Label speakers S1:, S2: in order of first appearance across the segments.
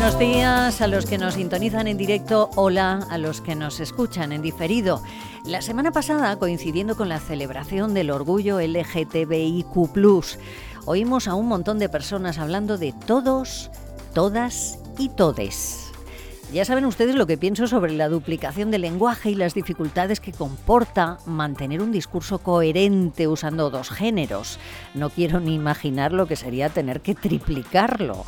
S1: Buenos días a los que nos sintonizan en directo, hola a los que nos escuchan en diferido. La semana pasada, coincidiendo con la celebración del orgullo LGTBIQ, oímos a un montón de personas hablando de todos, todas y todes. Ya saben ustedes lo que pienso sobre la duplicación del lenguaje y las dificultades que comporta mantener un discurso coherente usando dos géneros. No quiero ni imaginar lo que sería tener que triplicarlo.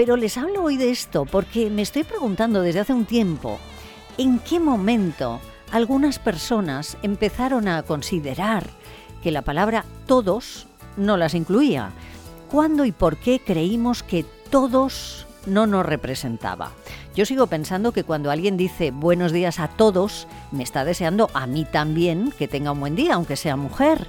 S1: Pero les hablo hoy de esto porque me estoy preguntando desde hace un tiempo en qué momento algunas personas empezaron a considerar que la palabra todos no las incluía. ¿Cuándo y por qué creímos que todos no nos representaba? Yo sigo pensando que cuando alguien dice buenos días a todos, me está deseando a mí también que tenga un buen día, aunque sea mujer.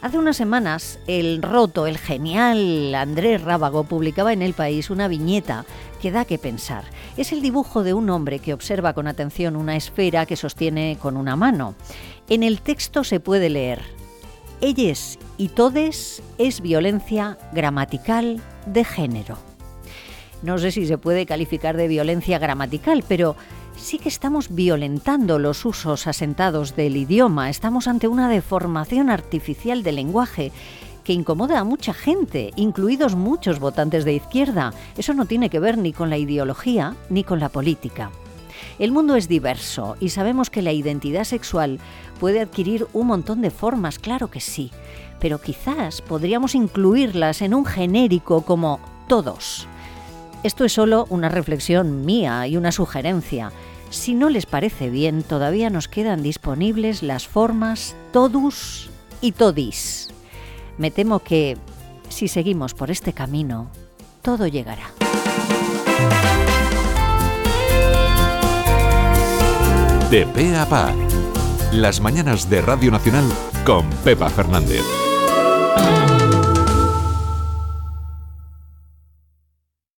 S1: Hace unas semanas, el roto, el genial Andrés Rábago publicaba en El País una viñeta que da que pensar. Es el dibujo de un hombre que observa con atención una esfera que sostiene con una mano. En el texto se puede leer, ellos y todes es violencia gramatical de género no sé si se puede calificar de violencia gramatical, pero sí que estamos violentando los usos asentados del idioma, estamos ante una deformación artificial del lenguaje que incomoda a mucha gente, incluidos muchos votantes de izquierda. Eso no tiene que ver ni con la ideología ni con la política. El mundo es diverso y sabemos que la identidad sexual puede adquirir un montón de formas, claro que sí, pero quizás podríamos incluirlas en un genérico como todos esto es solo una reflexión mía y una sugerencia. Si no les parece bien, todavía nos quedan disponibles las formas todus y todis. Me temo que, si seguimos por este camino, todo llegará.
S2: De pe a pa, las mañanas de Radio Nacional con Pepa Fernández.